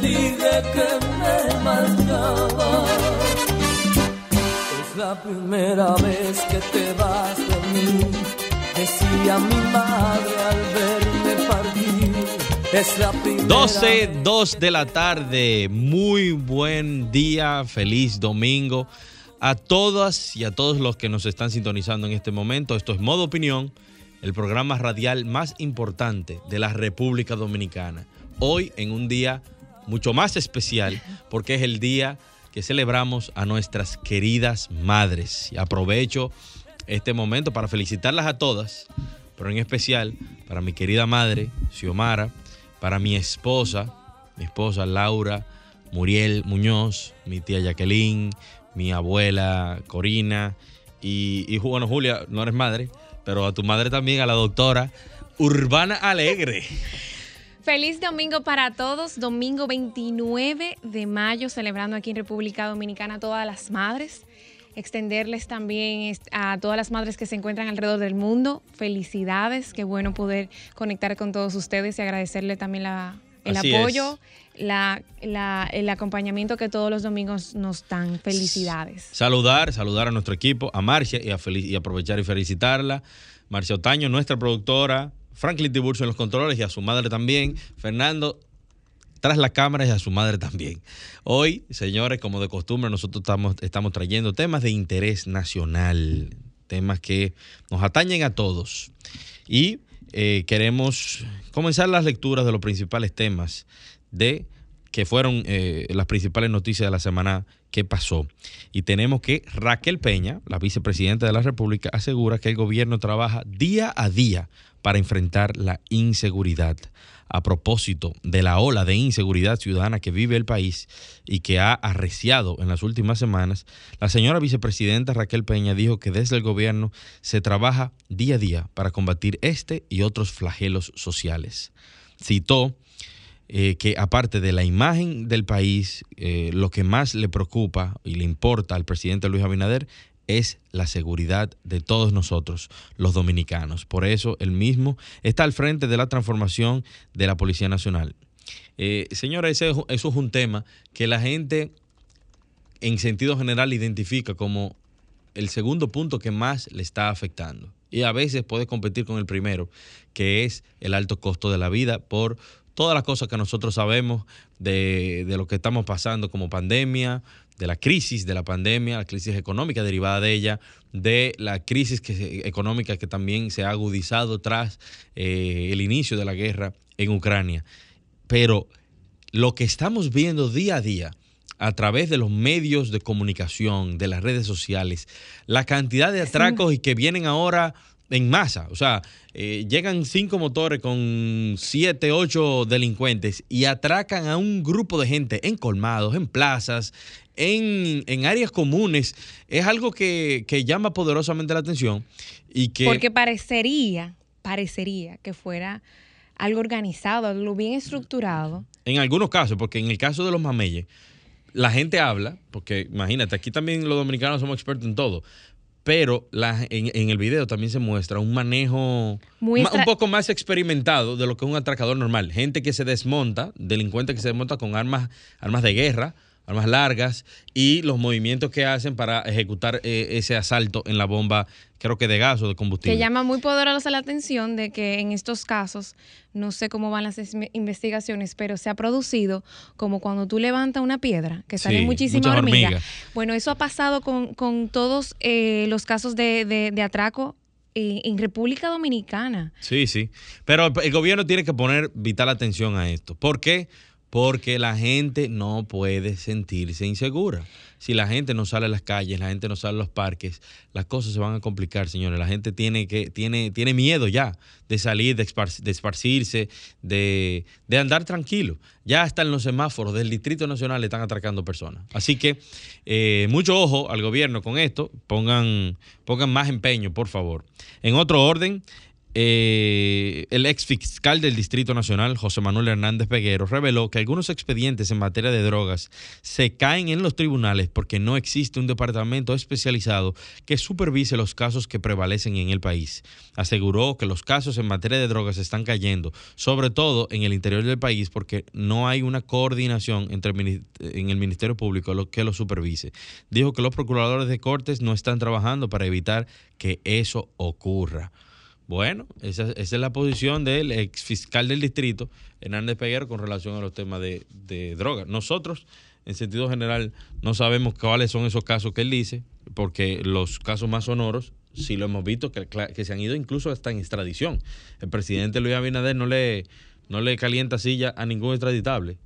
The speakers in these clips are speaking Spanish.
Dije que me marchaba. Es la primera vez que te vas de mí, decía mi madre al verme partir. Es la primera 12, 2 de la tarde. Muy buen día, feliz domingo a todas y a todos los que nos están sintonizando en este momento. Esto es Modo Opinión, el programa radial más importante de la República Dominicana. Hoy en un día mucho más especial porque es el día que celebramos a nuestras queridas madres. Y aprovecho este momento para felicitarlas a todas, pero en especial para mi querida madre, Xiomara, para mi esposa, mi esposa Laura, Muriel Muñoz, mi tía Jacqueline, mi abuela Corina y, y bueno, Julia, no eres madre, pero a tu madre también, a la doctora Urbana Alegre. Feliz domingo para todos, domingo 29 de mayo, celebrando aquí en República Dominicana todas las madres. Extenderles también a todas las madres que se encuentran alrededor del mundo. Felicidades, qué bueno poder conectar con todos ustedes y agradecerle también la- el Así apoyo, la- la- el acompañamiento que todos los domingos nos dan. Felicidades. Saludar, saludar a nuestro equipo, a Marcia y, a y aprovechar y felicitarla. Marcia Otaño, nuestra productora, Franklin Tiburcio en los controles y a su madre también. Fernando tras las cámaras y a su madre también. Hoy, señores, como de costumbre, nosotros estamos, trayendo temas de interés nacional, temas que nos atañen a todos. Y eh, queremos comenzar las lecturas de los principales temas de que fueron eh, las principales noticias de la semana que pasó. Y tenemos que Raquel Peña, la vicepresidenta de la República, asegura que el gobierno trabaja día a día para enfrentar la inseguridad. A propósito de la ola de inseguridad ciudadana que vive el país y que ha arreciado en las últimas semanas, la señora vicepresidenta Raquel Peña dijo que desde el gobierno se trabaja día a día para combatir este y otros flagelos sociales. Citó eh, que aparte de la imagen del país, eh, lo que más le preocupa y le importa al presidente Luis Abinader es la seguridad de todos nosotros, los dominicanos. Por eso él mismo está al frente de la transformación de la Policía Nacional. Eh, señora, ese, eso es un tema que la gente en sentido general identifica como el segundo punto que más le está afectando. Y a veces puede competir con el primero, que es el alto costo de la vida por todas las cosas que nosotros sabemos de, de lo que estamos pasando como pandemia, de la crisis de la pandemia, la crisis económica derivada de ella, de la crisis que se- económica que también se ha agudizado tras eh, el inicio de la guerra en Ucrania. Pero lo que estamos viendo día a día a través de los medios de comunicación, de las redes sociales, la cantidad de atracos y que vienen ahora en masa. O sea, eh, llegan cinco motores con siete, ocho delincuentes y atracan a un grupo de gente en colmados, en plazas, en, en áreas comunes. Es algo que, que llama poderosamente la atención y que... Porque parecería, parecería que fuera algo organizado, algo bien estructurado. En algunos casos, porque en el caso de los mameyes, la gente habla, porque imagínate, aquí también los dominicanos somos expertos en todo, pero la- en, en el video también se muestra un manejo ma- un poco más experimentado de lo que es un atracador normal. Gente que se desmonta, delincuentes que se desmonta con armas, armas de guerra, armas largas y los movimientos que hacen para ejecutar eh, ese asalto en la bomba, creo que de gas o de combustible. Que llama muy poderosa la atención de que en estos casos, no sé cómo van las investigaciones, pero se ha producido como cuando tú levantas una piedra, que salen Sí, muchísimas hormigas. hormigas. Bueno, eso ha pasado con, con todos eh, los casos de, de- de atraco eh, en República Dominicana. Sí, sí. Pero el gobierno tiene que poner vital atención a esto. ¿Por qué? Porque la gente no puede sentirse insegura. Si la gente no sale a las calles, la gente no sale a los parques, las cosas se van a complicar, señores. La gente tiene que tiene tiene miedo ya de salir, de, espar- de esparcirse, de, de andar tranquilo. Ya hasta en los semáforos del Distrito Nacional le están atracando personas. Así que eh, mucho ojo al gobierno con esto. Pongan, pongan más empeño, por favor. En otro orden, eh, el ex fiscal del Distrito Nacional, José Manuel Hernández Peguero, reveló que algunos expedientes en materia de drogas se caen en los tribunales porque no existe un departamento especializado que supervise los casos que prevalecen en el país. Aseguró que los casos en materia de drogas están cayendo, sobre todo en el interior del país, porque no hay una coordinación entre el en el Ministerio Público lo que lo supervise. Dijo que los procuradores de cortes no están trabajando para evitar que eso ocurra. Bueno, esa, es la posición del ex fiscal del distrito, Hernández Peguero, con relación a los temas de, de drogas. Nosotros, en sentido general, no sabemos cuáles son esos casos que él dice, porque los casos más sonoros, sí lo hemos visto, que, se han ido incluso hasta en extradición. El presidente Luis Abinader no le, no le calienta silla a ningún extraditable.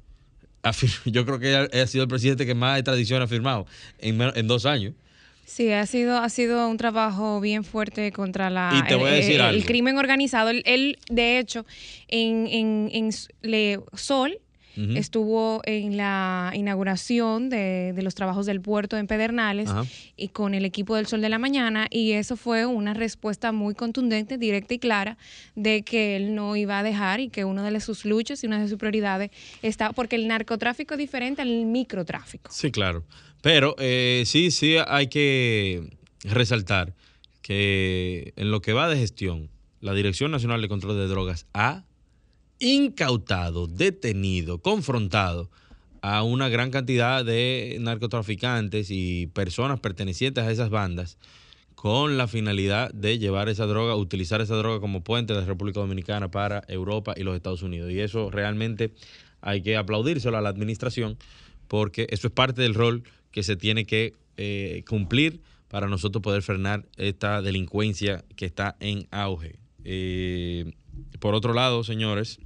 Yo creo que ha sido el presidente que más extradición ha firmado en, en dos años. Sí, ha sido, ha sido un trabajo bien fuerte contra la, el- crimen organizado. Él, él, de hecho, en, en, en le, Sol estuvo en la inauguración de, de los trabajos del puerto en Pedernales Ajá. y con el equipo del Sol de la Mañana y eso fue una respuesta muy contundente, directa y clara de que él no iba a dejar y que una de sus luchas y una de sus prioridades está porque el narcotráfico es diferente al microtráfico. Sí, claro. Pero eh, sí, sí hay que resaltar que en lo que va de gestión, la Dirección Nacional de Control de Drogas ha incautado, detenido, confrontado a una gran cantidad de narcotraficantes y personas pertenecientes a esas bandas con la finalidad de llevar esa droga, utilizar esa droga como puente de la República Dominicana para Europa y los Estados Unidos. Y eso realmente hay que aplaudírselo a la administración porque eso es parte del rol que se tiene que eh, cumplir para nosotros poder frenar esta delincuencia que está en auge. Eh, por otro lado, señores,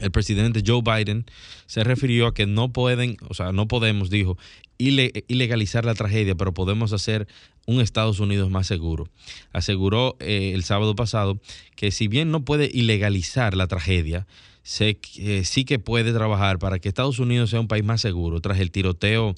el presidente Joe Biden se refirió a que no pueden, o sea, no podemos, dijo, ile- ilegalizar la tragedia, pero podemos hacer un Estados Unidos más seguro. Aseguró eh, el sábado pasado que si bien no puede ilegalizar la tragedia, eh, sí que puede trabajar para que Estados Unidos sea un país más seguro. Tras el tiroteo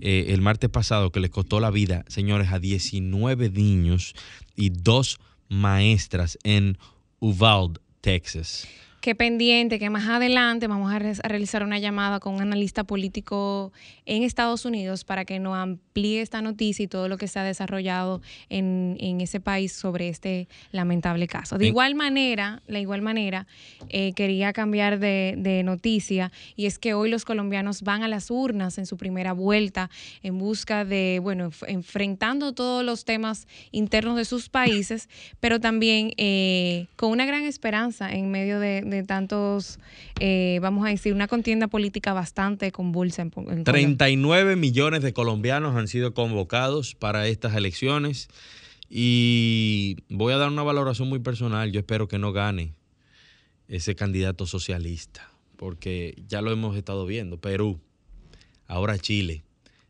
eh, el martes pasado que les costó la vida, señores, a 19 niños y dos maestras en Uvalde, Texas. Que pendiente, que más adelante vamos a, re- a realizar una llamada con un analista político en Estados Unidos para que nos amplíe esta noticia y todo lo que se ha desarrollado en, en ese país sobre este lamentable caso. De igual manera, de igual manera, eh, quería cambiar de, de noticia y es que hoy los colombianos van a las urnas en su primera vuelta en busca de, bueno, enf- enfrentando todos los temas internos de sus países, pero también eh, con una gran esperanza en medio de, de tantos, eh, vamos a decir, una contienda política bastante convulsa en, en Colombia. 39 millones de colombianos han sido convocados para estas elecciones y voy a dar una valoración muy personal. Yo espero que no gane ese candidato socialista, porque ya lo hemos estado viendo. Perú, ahora Chile,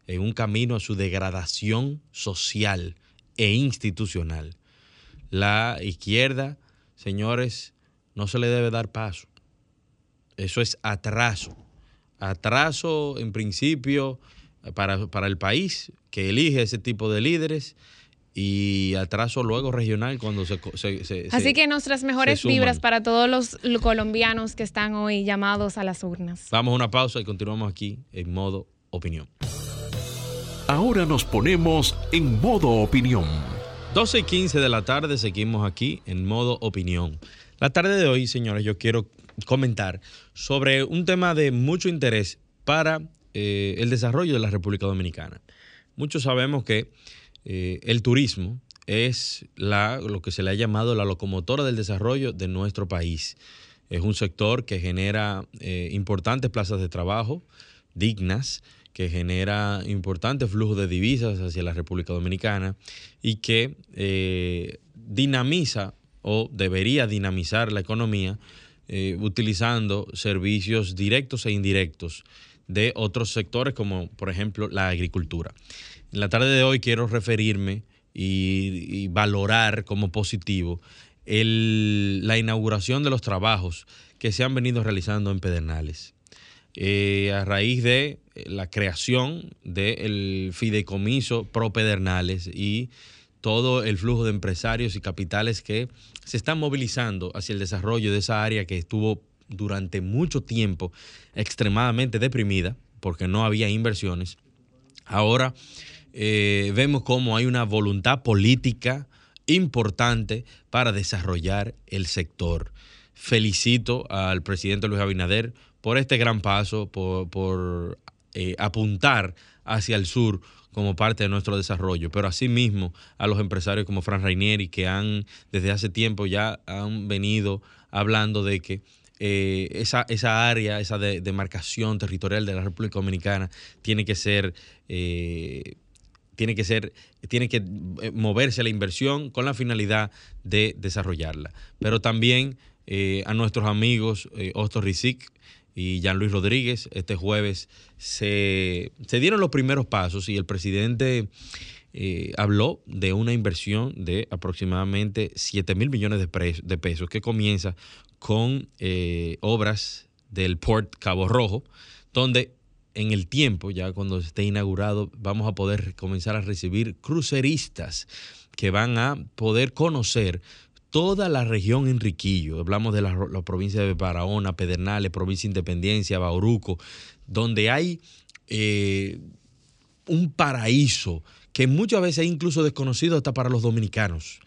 en un camino a su degradación social e institucional. La izquierda, señores, no se le debe dar paso. Eso es atraso atraso en principio para, para el país que elige ese tipo de líderes y atraso luego regional cuando se... se- se- Así que nuestras mejores vibras para todos los lo- colombianos que están hoy llamados a las urnas. Vamos a una pausa y continuamos aquí en modo opinión. Ahora nos ponemos en modo opinión. 12 y 15 de la tarde seguimos aquí en modo opinión. La tarde de hoy, señores, yo quiero comentar sobre un tema de mucho interés para eh, el desarrollo de la República Dominicana. Muchos sabemos que eh, el turismo es lo que se le ha llamado la locomotora del desarrollo de nuestro país. Es un sector que genera eh, importantes plazas de trabajo dignas, que genera importantes flujos de divisas hacia la República Dominicana y que dinamiza o debería dinamizar la economía eh, utilizando servicios directos e indirectos de otros sectores como por ejemplo la agricultura. En la tarde de hoy quiero referirme y, valorar como positivo la inauguración de los trabajos que se han venido realizando en Pedernales. Eh, a raíz de eh, la creación del fideicomiso pro Pedernales y todo el flujo de empresarios y capitales que se están movilizando hacia el desarrollo de esa área que estuvo durante mucho tiempo extremadamente deprimida porque no había inversiones. Ahora eh, vemos cómo hay una voluntad política importante para desarrollar el sector. Felicito al presidente Luis Abinader por este gran paso, por, eh, apuntar hacia el sur como parte de nuestro desarrollo, pero asimismo a los empresarios como Fran Rainieri que han desde hace tiempo ya han venido hablando de que eh, esa, esa área, esa de- demarcación territorial de la República Dominicana tiene que ser eh, tiene que ser, tiene que eh, moverse la inversión con la finalidad de desarrollarla. Pero también a nuestros amigos eh, Osto Rizik y Jean Luis Rodríguez, este jueves se, se dieron los primeros pasos y el presidente eh, habló de una inversión de aproximadamente 7 mil millones de, pesos que comienza con eh, obras del Port Cabo Rojo, donde en el tiempo, ya cuando esté inaugurado, vamos a poder comenzar a recibir cruceristas que van a poder conocer toda la región Enriquillo. Hablamos de la, la provincia de Barahona, Pedernales, provincia de Independencia, Bauruco, donde hay eh, un paraíso que muchas veces es incluso desconocido hasta para los dominicanos.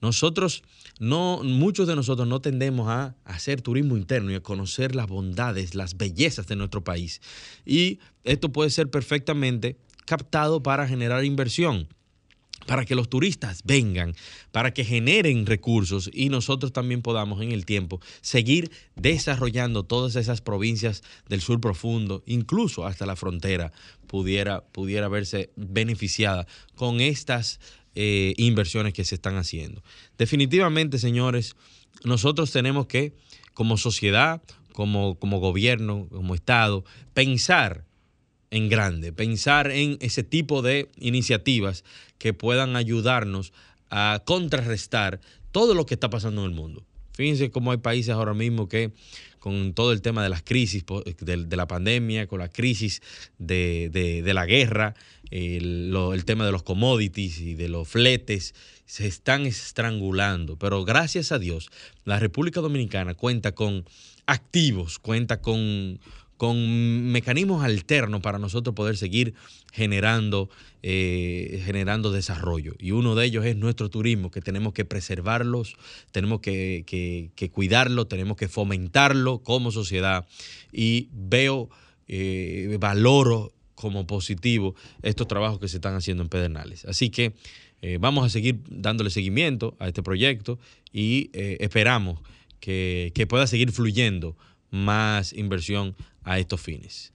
Nosotros no, muchos de nosotros no tendemos a hacer turismo interno y a conocer las bondades, las bellezas de nuestro país. Y esto puede ser perfectamente captado para generar inversión para que los turistas vengan, para que generen recursos y nosotros también podamos en el tiempo seguir desarrollando todas esas provincias del sur profundo, incluso hasta la frontera, pudiera, pudiera verse beneficiada con estas eh, inversiones que se están haciendo. Definitivamente, señores, nosotros tenemos que, como sociedad, como, como gobierno, como Estado, pensar en grande, pensar en ese tipo de iniciativas que puedan ayudarnos a contrarrestar todo lo que está pasando en el mundo. Fíjense cómo hay países ahora mismo que con todo el tema de las crisis, de, la pandemia, con la crisis de, la guerra, el tema de los commodities y de los fletes, se están estrangulando. Pero gracias a Dios, la República Dominicana cuenta con activos, cuenta con, con mecanismos alternos para nosotros poder seguir generando, eh, generando desarrollo. Y uno de ellos es nuestro turismo, que tenemos que preservarlos, tenemos que, que- cuidarlo, tenemos que fomentarlo como sociedad. Y veo, eh, valoro como positivo estos trabajos que se están haciendo en Pedernales. Así que eh, vamos a seguir dándole seguimiento a este proyecto y esperamos que, que pueda seguir fluyendo más inversión a estos fines.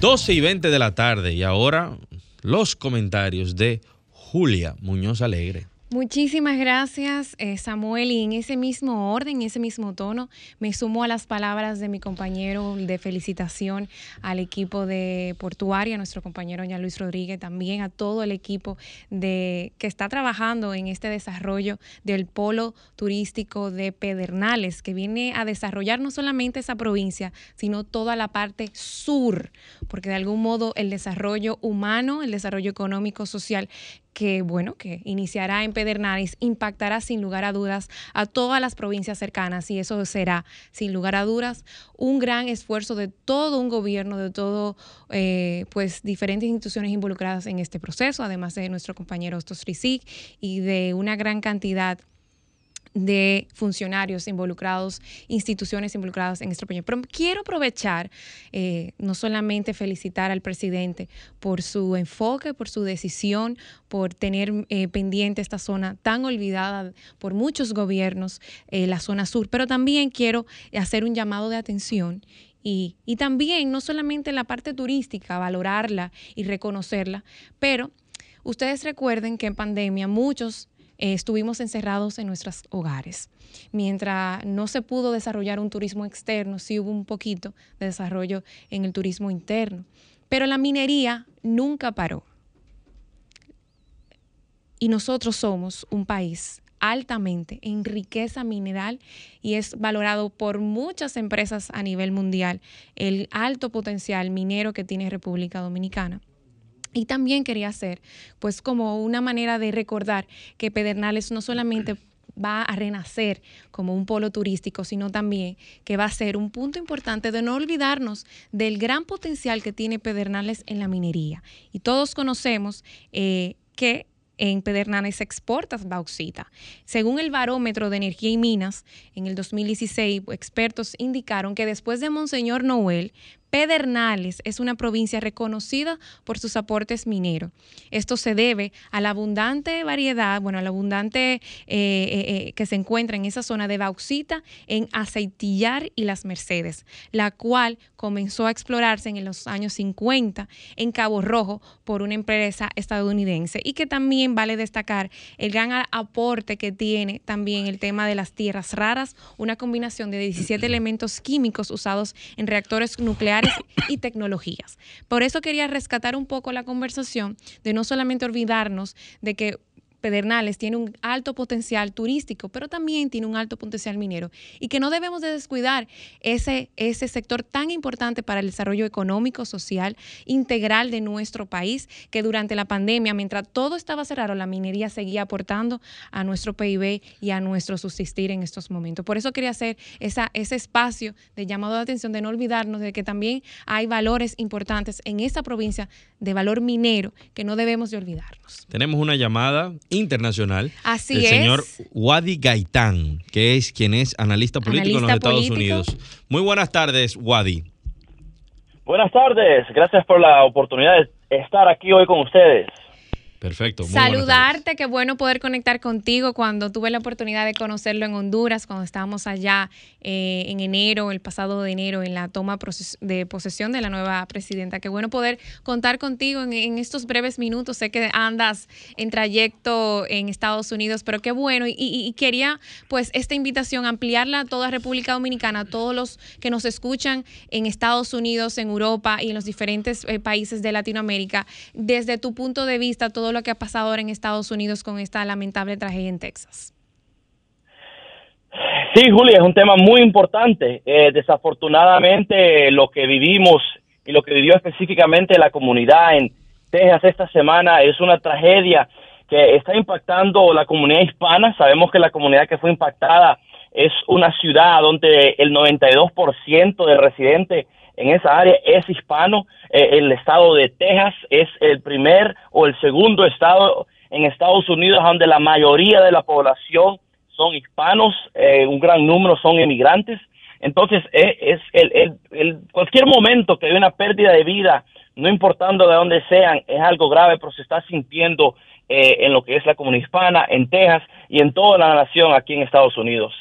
Doce y 20 de la tarde y ahora los comentarios de Julia Muñoz Alegre. Muchísimas gracias, eh, Samuel. Y en ese mismo orden, en ese mismo tono, me sumo a las palabras de mi compañero de felicitación al equipo de Portuaria, nuestro compañero Jean Luis Rodríguez, también a todo el equipo de que está trabajando en este desarrollo del polo turístico de Pedernales, que viene a desarrollar no solamente esa provincia, sino toda la parte sur, porque de algún modo el desarrollo humano, el desarrollo económico, social que, bueno, que iniciará en Pedernales, impactará sin lugar a dudas a todas las provincias cercanas y eso será, sin lugar a dudas, un gran esfuerzo de todo un gobierno, de todo, eh, pues, diferentes instituciones involucradas en este proceso, además de nuestro compañero Ostos y de una gran cantidad de funcionarios involucrados, instituciones involucradas en este proyecto. Pero quiero aprovechar, eh, no solamente felicitar al presidente por su enfoque, por su decisión, por tener eh, pendiente esta zona tan olvidada por muchos gobiernos, eh, la zona sur, pero también quiero hacer un llamado de atención y, y, también no solamente la parte turística, valorarla y reconocerla, pero ustedes recuerden que en pandemia muchos eh, estuvimos encerrados en nuestros hogares. Mientras no se pudo desarrollar un turismo externo, sí hubo un poquito de desarrollo en el turismo interno. Pero la minería nunca paró. Y nosotros somos un país altamente en riqueza mineral y es valorado por muchas empresas a nivel mundial el alto potencial minero que tiene República Dominicana. Y también quería hacer, pues como una manera de recordar que Pedernales no solamente va a renacer como un polo turístico, sino también que va a ser un punto importante de no olvidarnos del gran potencial que tiene Pedernales en la minería. Y todos conocemos eh, que en Pedernales se exporta bauxita. Según el barómetro de energía y minas, en el 2016, expertos indicaron que después de Monseñor Noel, Pedernales es una provincia reconocida por sus aportes mineros. Esto se debe a la abundante variedad, bueno, a la abundante eh, eh, eh, que se encuentra en esa zona de bauxita en Aceitillar y Las Mercedes, la cual comenzó a explorarse en los años 50 en Cabo Rojo por una empresa estadounidense y que también vale destacar el gran aporte que tiene también el tema de las tierras raras, una combinación de 17 elementos químicos usados en reactores nucleares y tecnologías. Por eso quería rescatar un poco la conversación de no solamente olvidarnos de que Pedernales tiene un alto potencial turístico, pero también tiene un alto potencial minero y que no debemos de descuidar ese, ese sector tan importante para el desarrollo económico, social, integral de nuestro país, que durante la pandemia, mientras todo estaba cerrado, la minería seguía aportando a nuestro PIB y a nuestro subsistir en estos momentos. Por eso quería hacer esa, ese espacio de llamado de atención, de no olvidarnos de que también hay valores importantes en esta provincia de valor minero que no debemos de olvidarnos. Tenemos una llamada internacional. Así el señor Wadi Gaitán, que es quien es analista político en los Estados Unidos. Muy buenas tardes, Wadi. Buenas tardes, gracias por la oportunidad de estar aquí hoy con ustedes. Perfecto. Saludarte, qué bueno poder conectar contigo cuando tuve la oportunidad de conocerlo en Honduras, cuando estábamos allá eh, en enero, el pasado de enero, en la toma de posesión de la nueva presidenta. Qué bueno poder contar contigo en, estos breves minutos. Sé que andas en trayecto en Estados Unidos, pero qué bueno. Y, quería, pues, esta invitación ampliarla a toda República Dominicana, a todos los que nos escuchan en Estados Unidos, en Europa y en los diferentes eh, países de Latinoamérica. Desde tu punto de vista, todo lo que ha pasado ahora en Estados Unidos con esta lamentable tragedia en Texas. Sí, Julia, es un tema muy importante. Eh, desafortunadamente, lo que vivimos y lo que vivió específicamente la comunidad en Texas esta semana es una tragedia que está impactando la comunidad hispana. Sabemos que la comunidad que fue impactada es una ciudad donde el 92% de residentes en esa área es hispano. Eh, el estado de Texas es el primer o el segundo estado en Estados Unidos donde la mayoría de la población son hispanos, eh, un gran número son inmigrantes. Entonces, eh, es el, cualquier momento que hay una pérdida de vida, no importando de dónde sean, es algo grave, pero se está sintiendo en lo que es la comunidad hispana, en Texas y en toda la nación aquí en Estados Unidos.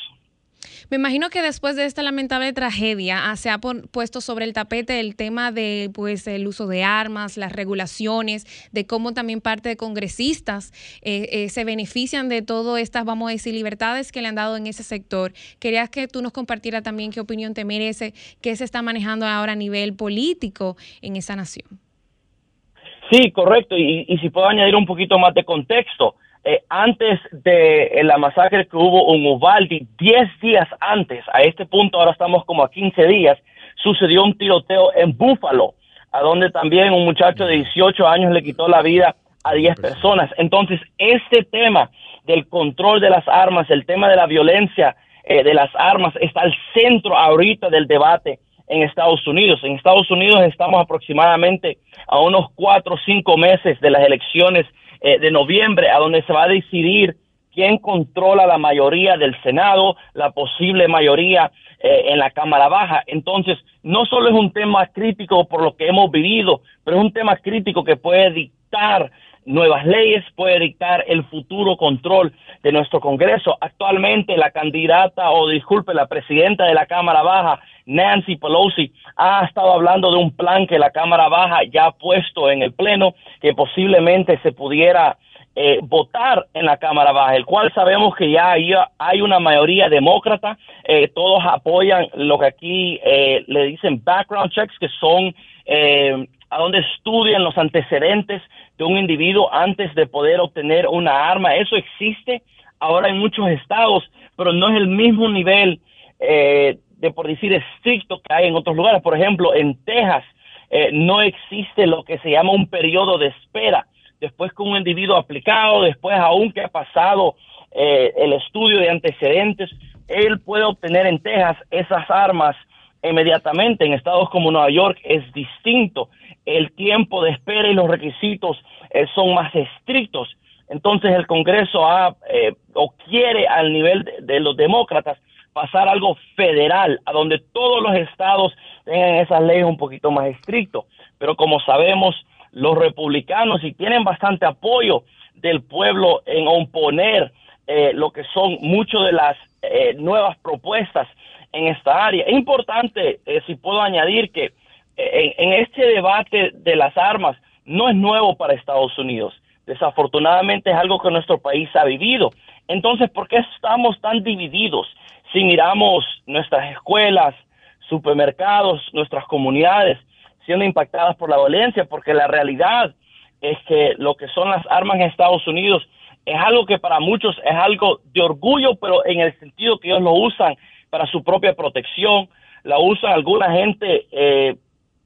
Me imagino que después de esta lamentable tragedia ah, se ha puesto sobre el tapete el tema de pues el uso de armas, las regulaciones, de cómo también parte de congresistas eh, eh, se benefician de todas estas, vamos a decir, libertades que le han dado en ese sector. Quería que tú nos compartieras también qué opinión te merece, qué se está manejando ahora a nivel político en esa nación. Sí, correcto. Y, y si puedo añadir un poquito más de contexto. Eh, antes de eh, la masacre que hubo en Uvalde, 10 días antes, a este punto ahora estamos como a 15 días, sucedió un tiroteo en Buffalo, a donde también un muchacho de 18 años le quitó la vida a 10 personas. Entonces, este tema del control de las armas, el tema de la violencia eh, de las armas, está al centro ahorita del debate en Estados Unidos. En Estados Unidos estamos aproximadamente a unos cuatro o cinco meses de las elecciones eh, de noviembre, a donde se va a decidir quién controla la mayoría del Senado, la posible mayoría eh, en la Cámara Baja. Entonces, no solo es un tema crítico por lo que hemos vivido, pero es un tema crítico que puede dictar nuevas leyes, puede dictar el futuro control de nuestro Congreso. Actualmente la candidata, o disculpe, la presidenta de la Cámara Baja, Nancy Pelosi, ha estado hablando de un plan que la Cámara Baja ya ha puesto en el Pleno, que posiblemente se pudiera eh, votar en la Cámara Baja, el cual sabemos que ya hay, una mayoría demócrata, eh, todos apoyan lo que aquí eh, le dicen background checks, que son a donde estudian los antecedentes de un individuo antes de poder obtener una arma. Eso existe ahora en muchos estados, pero no es el mismo nivel de, por decir, estricto que hay en otros lugares. Por ejemplo, en Texas no existe lo que se llama un periodo de espera después con un individuo aplicado, después aún que ha pasado eh, el estudio de antecedentes, él puede obtener en Texas esas armas inmediatamente. En estados como Nueva York es distinto. El tiempo de espera y los requisitos eh, son más estrictos. Entonces el Congreso ha eh, o quiere al nivel de, los demócratas pasar algo federal, a donde todos los estados tengan esas leyes un poquito más estrictas. Pero como sabemos, los republicanos y tienen bastante apoyo del pueblo en oponer eh, lo que son muchas de las eh, nuevas propuestas en esta área. Es importante, eh, si puedo añadir, que en, este debate de las armas no es nuevo para Estados Unidos. Desafortunadamente es algo que nuestro país ha vivido. Entonces, ¿por qué estamos tan divididos? Si miramos nuestras escuelas, supermercados, nuestras comunidades, siendo impactadas por la violencia, porque la realidad es que lo que son las armas en Estados Unidos es algo que para muchos es algo de orgullo, pero en el sentido que ellos lo usan para su propia protección, la usan alguna gente eh,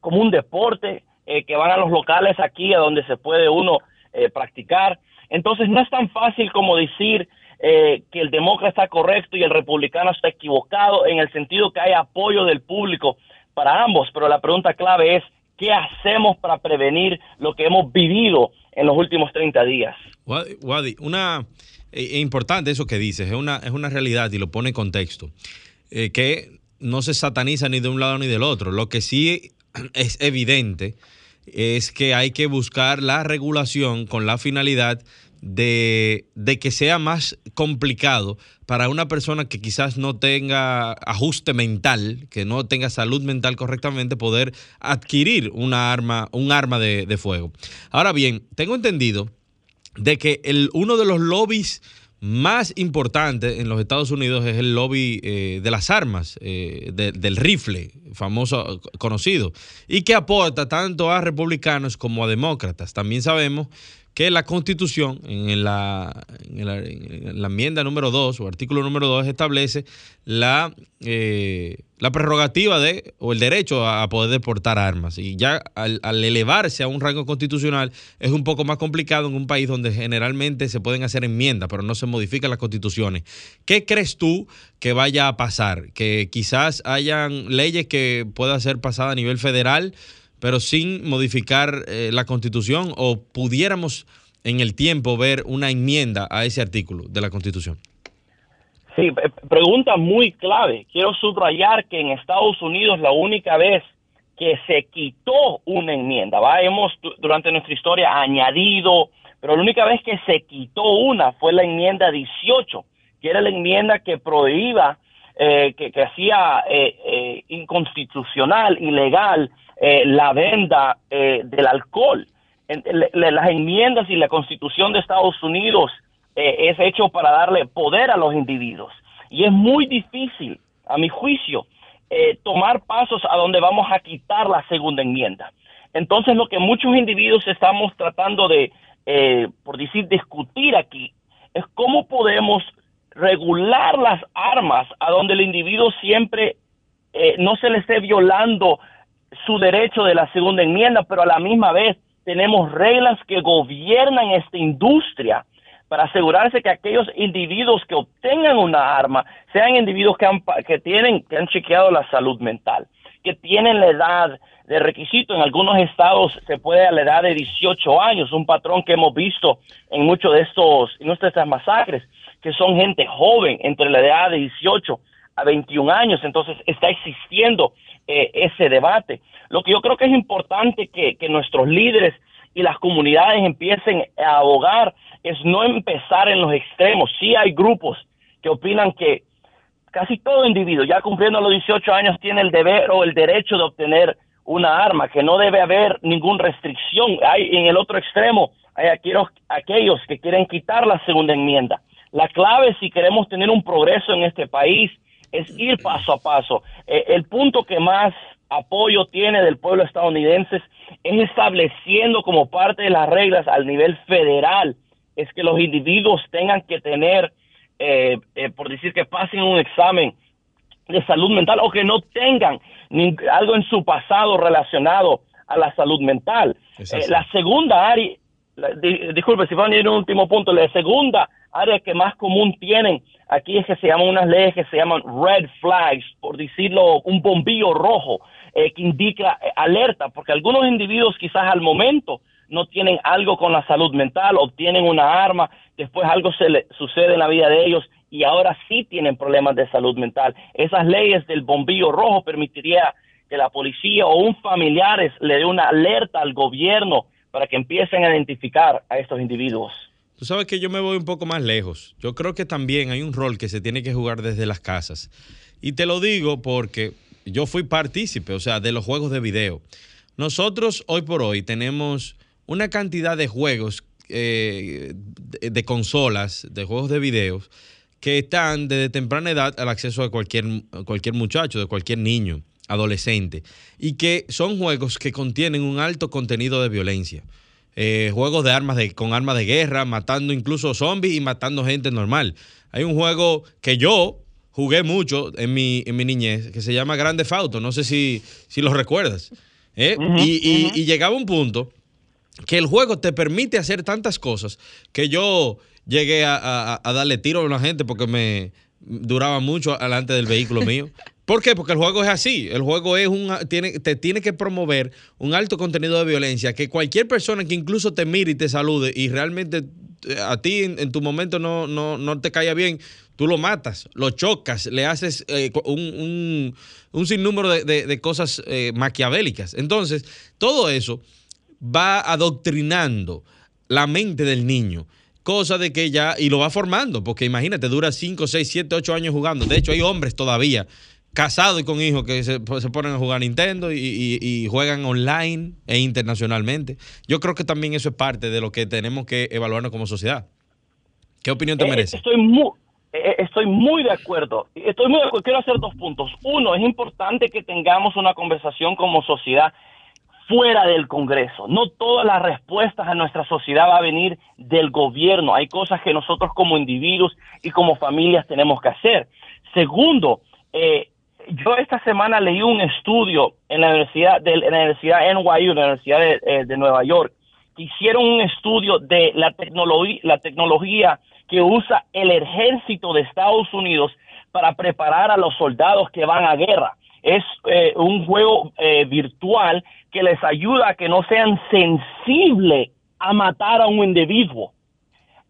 como un deporte, eh, que van a los locales aquí a donde se puede uno eh, practicar. Entonces no es tan fácil como decir que el demócrata está correcto y el republicano está equivocado, en el sentido que hay apoyo del público para ambos, pero la pregunta clave es, ¿qué hacemos para prevenir lo que hemos vivido en los últimos 30 días? Wadi, una eh, importante eso que dices, es una, es una realidad y lo pone en contexto, eh, que no se sataniza ni de un lado ni del otro. Lo que sí es evidente es que hay que buscar la regulación con la finalidad de, que sea más complicado para una persona que quizás no tenga ajuste mental, que no tenga salud mental correctamente, poder adquirir una arma, un arma de, fuego. Ahora bien, tengo entendido de que el, uno de los lobbies más importantes en los Estados Unidos es el lobby eh, de las armas, eh, del rifle, famoso, conocido, y que aporta tanto a republicanos como a demócratas. También sabemos que la Constitución, en la, en la, enmienda número 2 o artículo número 2, establece la, eh, la prerrogativa de, o el derecho a, poder deportar armas. Y ya al, elevarse a un rango constitucional es un poco más complicado en un país donde generalmente se pueden hacer enmiendas, pero no se modifican las constituciones. ¿Qué crees tú que vaya a pasar? Que quizás hayan leyes que puedan ser pasadas a nivel federal pero sin modificar eh, la constitución o pudiéramos en el tiempo ver una enmienda a ese artículo de la constitución? Sí, pregunta muy clave. Quiero subrayar que en Estados Unidos la única vez que se quitó una enmienda, ¿va? hemos durante nuestra historia añadido, pero la única vez que se quitó una fue la enmienda 18, que era la enmienda que prohíba, eh, que, hacía eh, inconstitucional, ilegal, eh, la venda eh, del alcohol. las enmiendas y la constitución de Estados Unidos eh, es hecho para darle poder a los individuos. Y es muy difícil, a mi juicio, tomar pasos a donde vamos a quitar la segunda enmienda. Entonces, lo que muchos individuos estamos tratando de, por decir, discutir aquí, es cómo podemos regular las armas a donde el individuo siempre no se le esté violando su derecho de la segunda enmienda, pero a la misma vez tenemos reglas que gobiernan esta industria para asegurarse que aquellos individuos que obtengan una arma sean individuos que, han, que, tienen, que han chequeado la salud mental, que tienen la edad de requisito. En algunos estados se puede a la edad de 18 años, un patrón que hemos visto en muchos de estos, en estas masacres, que son gente joven entre la edad de 18 a 21 años. Entonces está existiendo eh, ese debate. Lo que yo creo que es importante que, nuestros líderes y las comunidades empiecen a abogar es no empezar en los extremos. Sí hay grupos que opinan que casi todo individuo, ya cumpliendo los 18 años, tiene el deber o el derecho de obtener una arma, que no debe haber ninguna restricción. Hay en el otro extremo, hay aquellos, aquellos que quieren quitar la segunda enmienda. La clave si queremos tener un progreso en este país es ir paso a paso. Eh, el punto que más apoyo tiene del pueblo estadounidense es estableciendo como parte de las reglas al nivel federal, es que los individuos tengan que tener, eh, eh, por decir que pasen un examen de salud mental o que no tengan algo en su pasado relacionado a la salud mental. la segunda área, disculpe si van a ir un último punto, la segunda área que más común tienen aquí es que se llaman unas leyes que se llaman red flags, por decirlo, un bombillo rojo eh, que indica eh, alerta, porque algunos individuos quizás al momento no tienen algo con la salud mental, obtienen una arma, después algo se le sucede en la vida de ellos y ahora sí tienen problemas de salud mental. Esas leyes del bombillo rojo permitiría que la policía o un familiares le dé una alerta al gobierno para que empiecen a identificar a estos individuos. Tú sabes que yo me voy un poco más lejos. Yo creo que también hay un rol que se tiene que jugar desde las casas. Y te lo digo porque yo fui partícipe, o sea, de los juegos de video. Nosotros hoy por hoy tenemos una cantidad de juegos eh, de, consolas, de juegos de video, que están desde temprana edad al acceso de cualquier, cualquier muchacho, de cualquier niño, adolescente, y que son juegos que contienen un alto contenido de violencia. Eh, juegos de armas de, con armas de guerra, matando incluso zombies y matando gente normal. Hay un juego que yo jugué mucho en mi, en mi niñez que se llama Grande Fauto, no sé si, si lo recuerdas. ¿eh? y, llegaba un punto que el juego te permite hacer tantas cosas que yo llegué a, darle tiro a una gente porque me duraba mucho delante del vehículo mío. ¿Por qué? Porque el juego es así. El juego es un tiene, te tiene que promover un alto contenido de violencia que cualquier persona que incluso te mire y te salude y realmente eh, a ti en, tu momento no, no, no, te caiga bien, tú lo matas, lo chocas, le haces eh, un, sinnúmero de, cosas eh, maquiavélicas. Entonces, todo eso va adoctrinando la mente del niño cosa de que ya, y lo va formando, porque imagínate, dura 5, 6, 7, 8 años jugando. De hecho, hay hombres todavía casados y con hijos que se, se ponen a jugar Nintendo y, juegan online e internacionalmente. Yo creo que también eso es parte de lo que tenemos que evaluarnos como sociedad. ¿Qué opinión te eh, merece? Estoy muy, eh, estoy muy de acuerdo. Estoy muy de acuerdo. Quiero hacer dos puntos. Uno, es importante que tengamos una conversación como sociedad fuera del Congreso. No todas las respuestas a nuestra sociedad va a venir del gobierno. Hay cosas que nosotros como individuos y como familias tenemos que hacer. Segundo, eh, yo esta semana leí un estudio en la Universidad, de, la Universidad NYU, la Universidad eh, de, Nueva York, que hicieron un estudio de la, tecnología, la tecnología que usa el ejército de Estados Unidos para preparar a los soldados que van a guerra. Es eh, un juego eh, virtual que les ayuda a que no sean sensibles a matar a un individuo.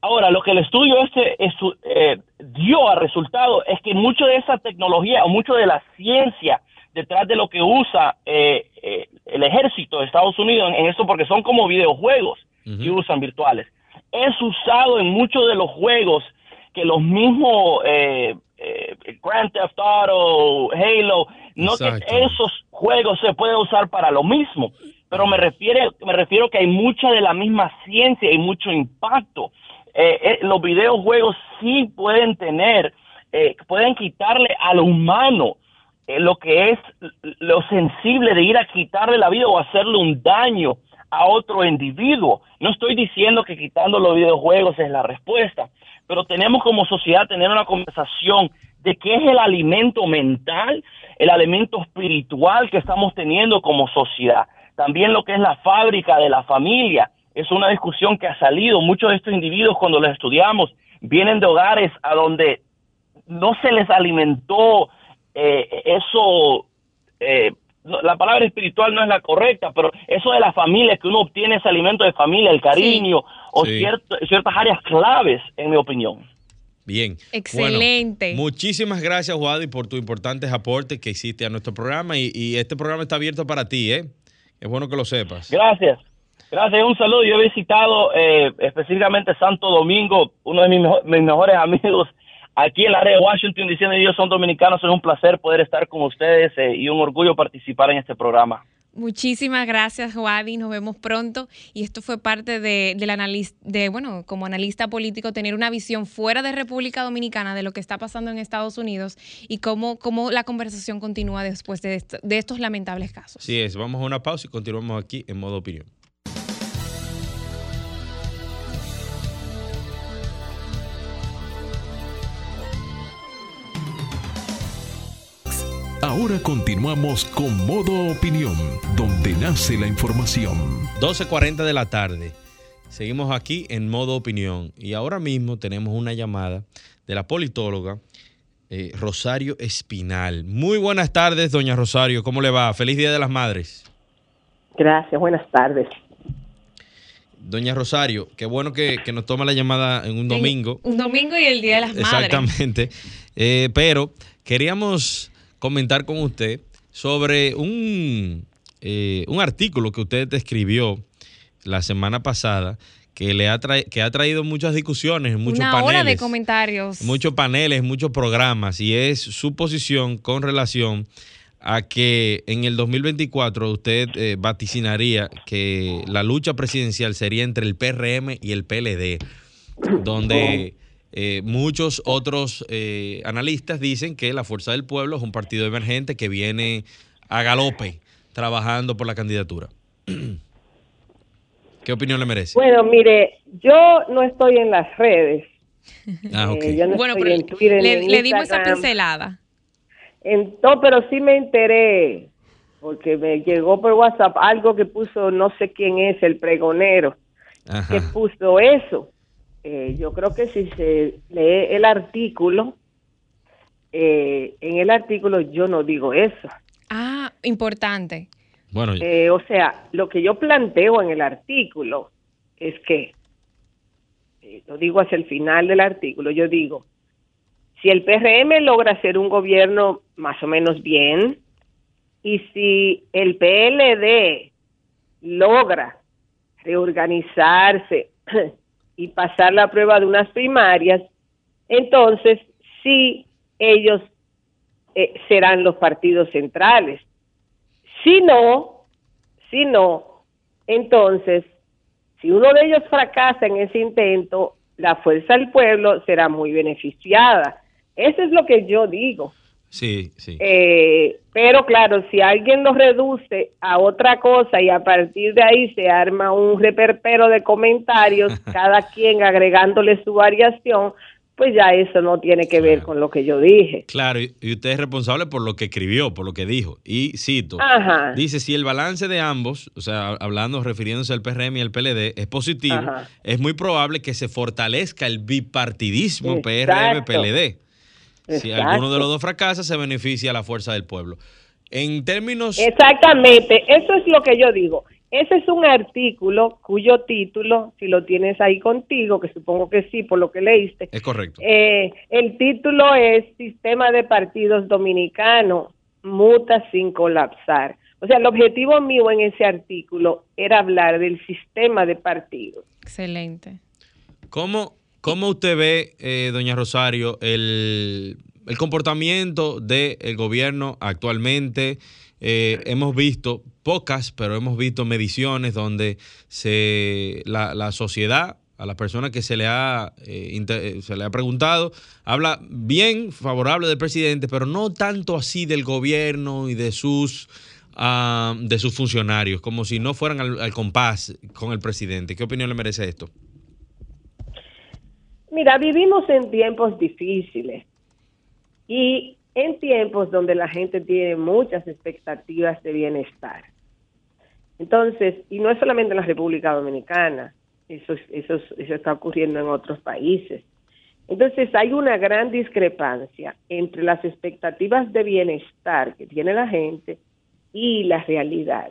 Ahora, lo que el estudio este eh, dio a resultado es que mucho de esa tecnología o mucho de la ciencia detrás de lo que usa eh, eh, el ejército de Estados Unidos en, esto, porque son como videojuegos que usan virtuales, es usado en muchos de los juegos que los mismos Grand Theft Auto, Halo, no que esos juegos se pueden usar para lo mismo, pero me refiero, me refiero que hay mucha de la misma ciencia y mucho impacto eh, eh, los videojuegos sí pueden tener, eh, pueden quitarle al humano lo que es lo sensible de ir a quitarle la vida o hacerle un daño a otro individuo. No estoy diciendo que quitando los videojuegos es la respuesta, pero tenemos como sociedad tener una conversación de qué es el alimento mental, el alimento espiritual que estamos teniendo como sociedad. también lo que es la fábrica de la familia. Es una discusión que ha salido. Muchos de estos individuos, cuando los estudiamos, vienen de hogares a donde no se les alimentó eh, eso, eh, la palabra espiritual no es la correcta, pero eso de la familia, que uno obtiene ese alimento de familia, el cariño o ciertas áreas claves, en mi opinión. Bien. Excelente. muchísimas gracias, Wadi, por tus importantes aportes que hiciste a nuestro programa y, este programa está abierto para ti, ¿eh? Es bueno que lo sepas. Gracias. Gracias, un saludo. Yo he visitado eh, específicamente Santo Domingo, uno de mis, mis mejores amigos aquí en la área de Washington diciendo ellos son dominicanos. Es un placer poder estar con ustedes eh, y un orgullo participar en este programa. Muchísimas gracias, Wadi. Nos vemos pronto. Y esto fue parte de, del analista, de, bueno, como analista político, tener una visión fuera de República Dominicana de lo que está pasando en Estados Unidos y cómo, cómo la conversación continúa después de, de estos lamentables casos. Sí es. Vamos a una pausa y continuamos aquí en modo opinión. Ahora continuamos con Modo Opinión, donde nace la información. 12.40 de la tarde. Seguimos aquí en Modo Opinión y ahora mismo tenemos una llamada de la politóloga eh, Rosario Espinal. Muy buenas tardes, doña Rosario. ¿Cómo le va? Feliz Día de las Madres. Gracias, buenas tardes. Doña Rosario, qué bueno que, nos toma la llamada en un domingo. un domingo y el Día de las Madres. Exactamente. Eh, pero queríamos comentar con usted sobre un, eh, un artículo que usted escribió la semana pasada que le ha, que ha traído muchas discusiones, muchos Una paneles. Hora de comentarios. Muchos paneles, muchos programas, y es su posición con relación a que en el 2024 usted eh, vaticinaría que la lucha presidencial sería entre el PRM y el PLD, donde eh, muchos otros eh, analistas dicen que la Fuerza del Pueblo es un partido emergente que viene a galope trabajando por la candidatura. ¿Qué opinión le merece? Bueno, mire, yo no estoy en las redes. Ah, ok. Eh, bueno, pero le, dimos esa pincelada. Entonces, pero sí me enteré, porque me llegó por WhatsApp algo que puso, no sé quién es, el pregonero, que puso eso. Eh, yo creo que si se lee el artículo, eh, en el artículo yo no digo eso. Ah, importante. Bueno, eh, o sea, lo que yo planteo en el artículo es que, lo digo hacia el final del artículo, yo digo, si el PRM logra hacer un gobierno más o menos bien, y si el PLD logra reorganizarse y pasar la prueba de unas primarias, entonces sí ellos eh, serán los partidos centrales. Si no, si no, entonces, si uno de ellos fracasa en ese intento, la fuerza del pueblo será muy beneficiada. Eso es lo que yo digo. Sí, sí. Eh, pero claro, si alguien lo reduce a otra cosa y a partir de ahí se arma un reperpero de comentarios, cada quien agregándole su variación, pues ya eso no tiene que ver con lo que yo dije. Claro, y usted es responsable por lo que escribió, por lo que dijo. Y cito, dice, si el balance de ambos, o sea, hablando, refiriéndose al PRM y al PLD, es positivo, es muy probable que se fortalezca el bipartidismo PRM-PLD. Si alguno de los dos fracasa, se beneficia a la fuerza del pueblo. En términos... Exactamente, eso es lo que yo digo. Ese es un artículo cuyo título, si lo tienes ahí contigo, que supongo que sí, por lo que leíste. Es correcto. Eh, el título es Sistema de Partidos Dominicano, muta sin colapsar. O sea, el objetivo mío en ese artículo era hablar del sistema de partidos. Excelente. ¿Cómo, ¿Cómo usted ve, eh, doña Rosario, el, comportamiento del gobierno actualmente? Eh, hemos visto pocas, pero hemos visto mediciones donde se, la, sociedad, a las personas que se le, ha, eh, se le ha preguntado, habla bien favorable del presidente, pero no tanto así del gobierno y de sus, ah, de sus funcionarios, como si no fueran al compás con el presidente. ¿Qué opinión le merece esto? Mira, vivimos en tiempos difíciles y en tiempos donde la gente tiene muchas expectativas de bienestar. Entonces, y no es solamente en la República Dominicana, eso, eso, eso está ocurriendo en otros países. Entonces, hay una gran discrepancia entre las expectativas de bienestar que tiene la gente y la realidad.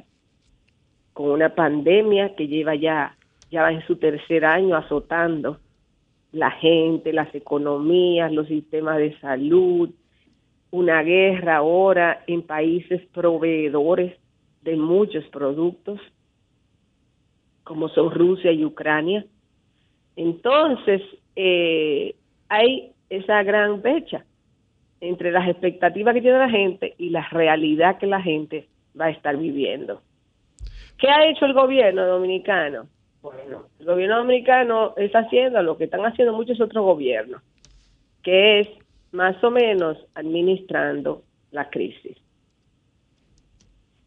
Con una pandemia que lleva ya, ya va en su tercer año azotando la gente, las economías, los sistemas de salud, una guerra ahora en países proveedores de muchos productos, como son Rusia y Ucrania. Entonces, eh, hay esa gran brecha entre las expectativas que tiene la gente y la realidad que la gente va a estar viviendo. ¿Qué ha hecho el gobierno dominicano? Bueno, el gobierno dominicano está haciendo lo que están haciendo muchos otros gobiernos, que es más o menos administrando la crisis.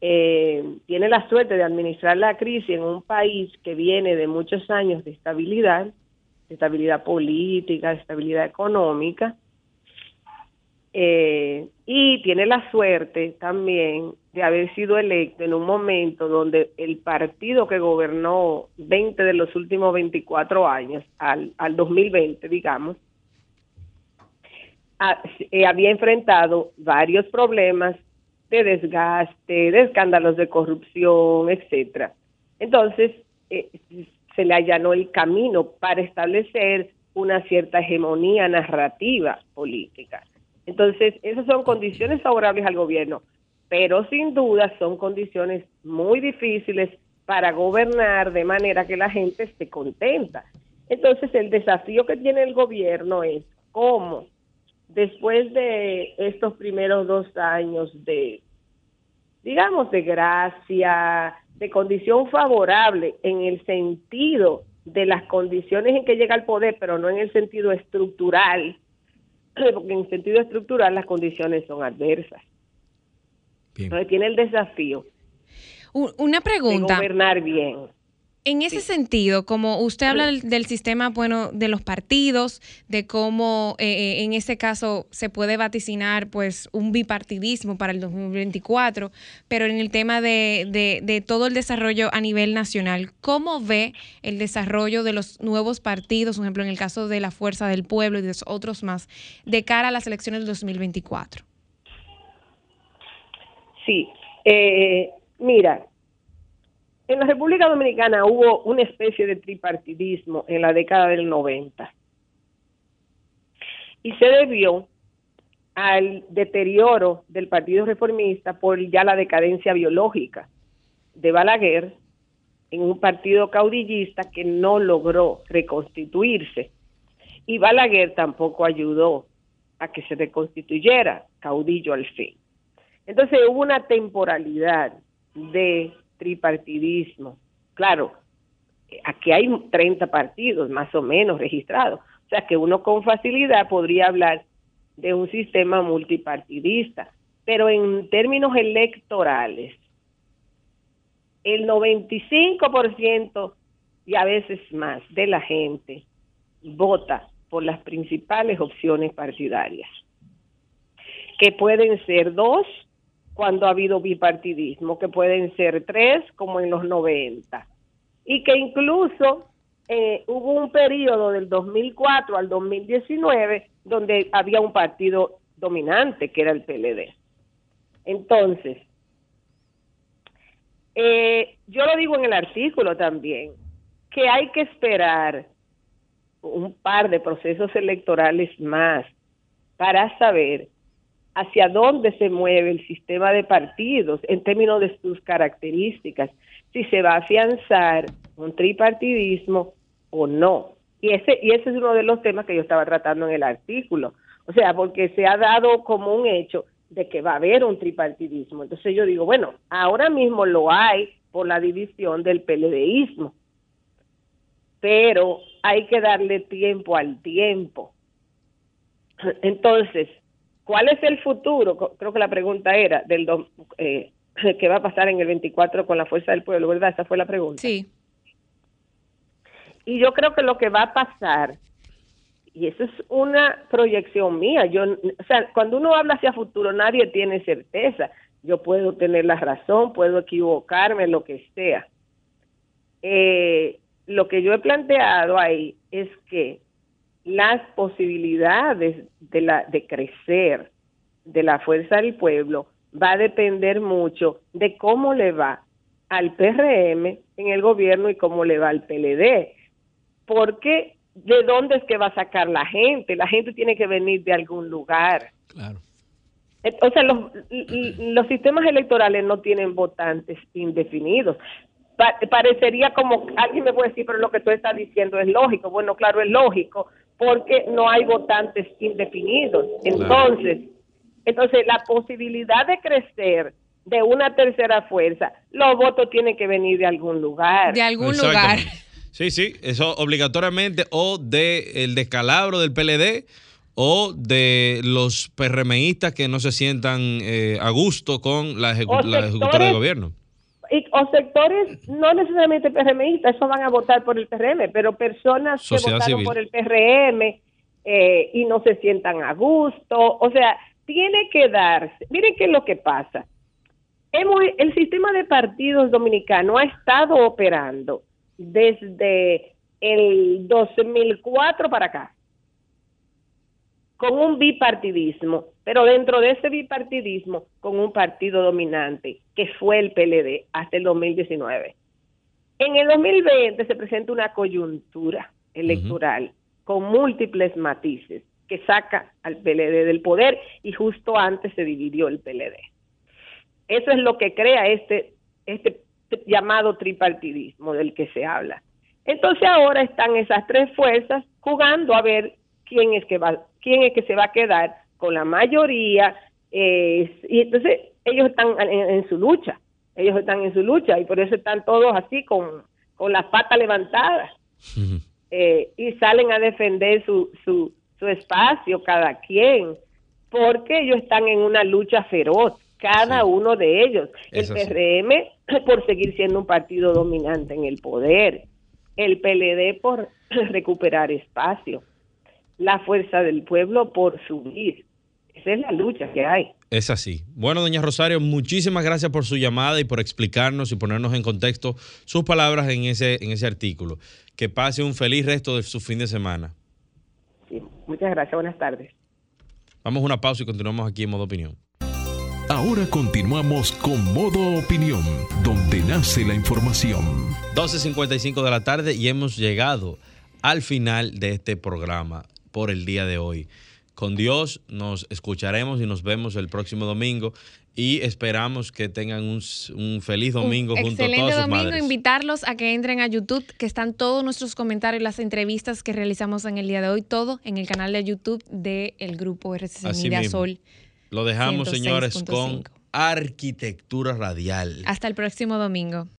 Eh, tiene la suerte de administrar la crisis en un país que viene de muchos años de estabilidad, de estabilidad política, de estabilidad económica, eh, y tiene la suerte también de haber sido electo en un momento donde el partido que gobernó 20 de los últimos 24 años, al, al 2020, digamos, eh, había enfrentado varios problemas de desgaste, de escándalos de corrupción, etcétera. Entonces, eh, se le allanó el camino para establecer una cierta hegemonía narrativa política. Entonces, esas son condiciones favorables al gobierno, pero sin duda son condiciones muy difíciles para gobernar de manera que la gente esté contenta. Entonces, el desafío que tiene el gobierno es cómo, después de estos primeros dos años de, digamos, de gracia, de condición favorable en el sentido de las condiciones en que llega al poder, pero no en el sentido estructural, porque en sentido estructural las condiciones son adversas. Entonces tiene el desafío. Una pregunta. De gobernar bien. En ese sentido, como usted habla del, sistema, bueno, de los partidos, de cómo eh, eh, en ese caso se puede vaticinar pues un bipartidismo para el 2024, pero en el tema de, de, de todo el desarrollo a nivel nacional, ¿cómo ve el desarrollo de los nuevos partidos, por ejemplo, en el caso de la Fuerza del Pueblo y de otros más, de cara a las elecciones del 2024? Sí, eh, mira, en la República Dominicana hubo una especie de tripartidismo en la década del 90 y se debió al deterioro del Partido Reformista por ya la decadencia biológica de Balaguer en un partido caudillista que no logró reconstituirse. Y Balaguer tampoco ayudó a que se reconstituyera caudillo al fin. Entonces hubo una temporalidad de tripartidismo. Claro, aquí hay 30 partidos más o menos registrados, o sea que uno con facilidad podría hablar de un sistema multipartidista, pero en términos electorales, el 95% y a veces más de la gente vota por las principales opciones partidarias, que pueden ser dos cuando ha habido bipartidismo, que pueden ser tres como en los 90, y que incluso eh, hubo un periodo del 2004 al 2019 donde había un partido dominante, que era el PLD. Entonces, eh, yo lo digo en el artículo también, que hay que esperar un par de procesos electorales más para saber hacia dónde se mueve el sistema de partidos en términos de sus características, si se va a afianzar un tripartidismo o no. Y ese, y ese es uno de los temas que yo estaba tratando en el artículo. O sea, porque se ha dado como un hecho de que va a haber un tripartidismo. Entonces yo digo, bueno, ahora mismo lo hay por la división del PLDismo, pero hay que darle tiempo al tiempo. Entonces, ¿Cuál es el futuro? Creo que la pregunta era del eh, qué va a pasar en el 24 con la fuerza del pueblo, ¿verdad? Esa fue la pregunta. Sí. Y yo creo que lo que va a pasar, y eso es una proyección mía, yo, o sea, cuando uno habla hacia futuro nadie tiene certeza. yo puedo tener la razón, puedo equivocarme, lo que sea. Eh, lo que yo he planteado ahí es que las posibilidades de, la, de crecer de la fuerza del pueblo va a depender mucho de cómo le va al PRM en el gobierno y cómo le va al PLD. Porque de dónde es que va a sacar la gente. La gente tiene que venir de algún lugar. Claro. O sea, los, los sistemas electorales no tienen votantes indefinidos. Pa- parecería como, alguien me puede decir, pero lo que tú estás diciendo es lógico. Bueno, claro, es lógico, porque no hay votantes indefinidos. Entonces, entonces la posibilidad de crecer de una tercera fuerza, los votos tienen que venir de algún lugar. De algún lugar. Sí, sí, eso obligatoriamente o de el descalabro del PLD o de los PRMistas que no se sientan eh, a gusto con la, ejecu- la ejecutora del gobierno. Y, o sectores no necesariamente PRMistas, eso van a votar por el PRM, pero personas Sociedad que votaron civil. por el PRM eh, y no se sientan a gusto, o sea, tiene que darse. Miren qué es lo que pasa. Hemos, el sistema de partidos dominicano ha estado operando desde el 2004 para acá con un bipartidismo, pero dentro de ese bipartidismo con un partido dominante, que fue el PLD hasta el 2019. En el 2020 se presenta una coyuntura electoral con múltiples matices que saca al PLD del poder y justo antes se dividió el PLD. Eso es lo que crea este, este llamado tripartidismo del que se habla. Entonces ahora están esas tres fuerzas jugando a ver quién es que va, quién es que se va a quedar con la mayoría eh, y entonces ellos están en, en su lucha, ellos están en su lucha y por eso están todos así con, con las patas levantadas. Eh, y salen a defender su, su, su espacio cada quien, porque ellos están en una lucha feroz, cada uno de ellos. El. PRM por seguir siendo un partido dominante en el poder, el PLD por recuperar espacio, la fuerza del pueblo por subir. Esa es la lucha que hay. Es así. Bueno, doña Rosario, muchísimas gracias por su llamada y por explicarnos y ponernos en contexto sus palabras en ese, en ese artículo. Que pase un feliz resto de su fin de semana. Sí, muchas gracias, buenas tardes. Vamos a una pausa y continuamos aquí en modo opinión. Ahora continuamos con Modo Opinión, donde nace la información. 12.55 de la tarde y hemos llegado al final de este programa por el día de hoy. Con Dios nos escucharemos y nos vemos el próximo domingo y esperamos que tengan un, un feliz domingo Un junto a excelente todas sus domingo. madres. Invitarlos a que entren a YouTube, que están todos nuestros comentarios, las entrevistas que realizamos en el día de hoy, todo en el canal de YouTube del grupo RCC Así Media mismo. Sol. Lo dejamos, señores, con 106.5. arquitectura radial. Hasta el próximo domingo.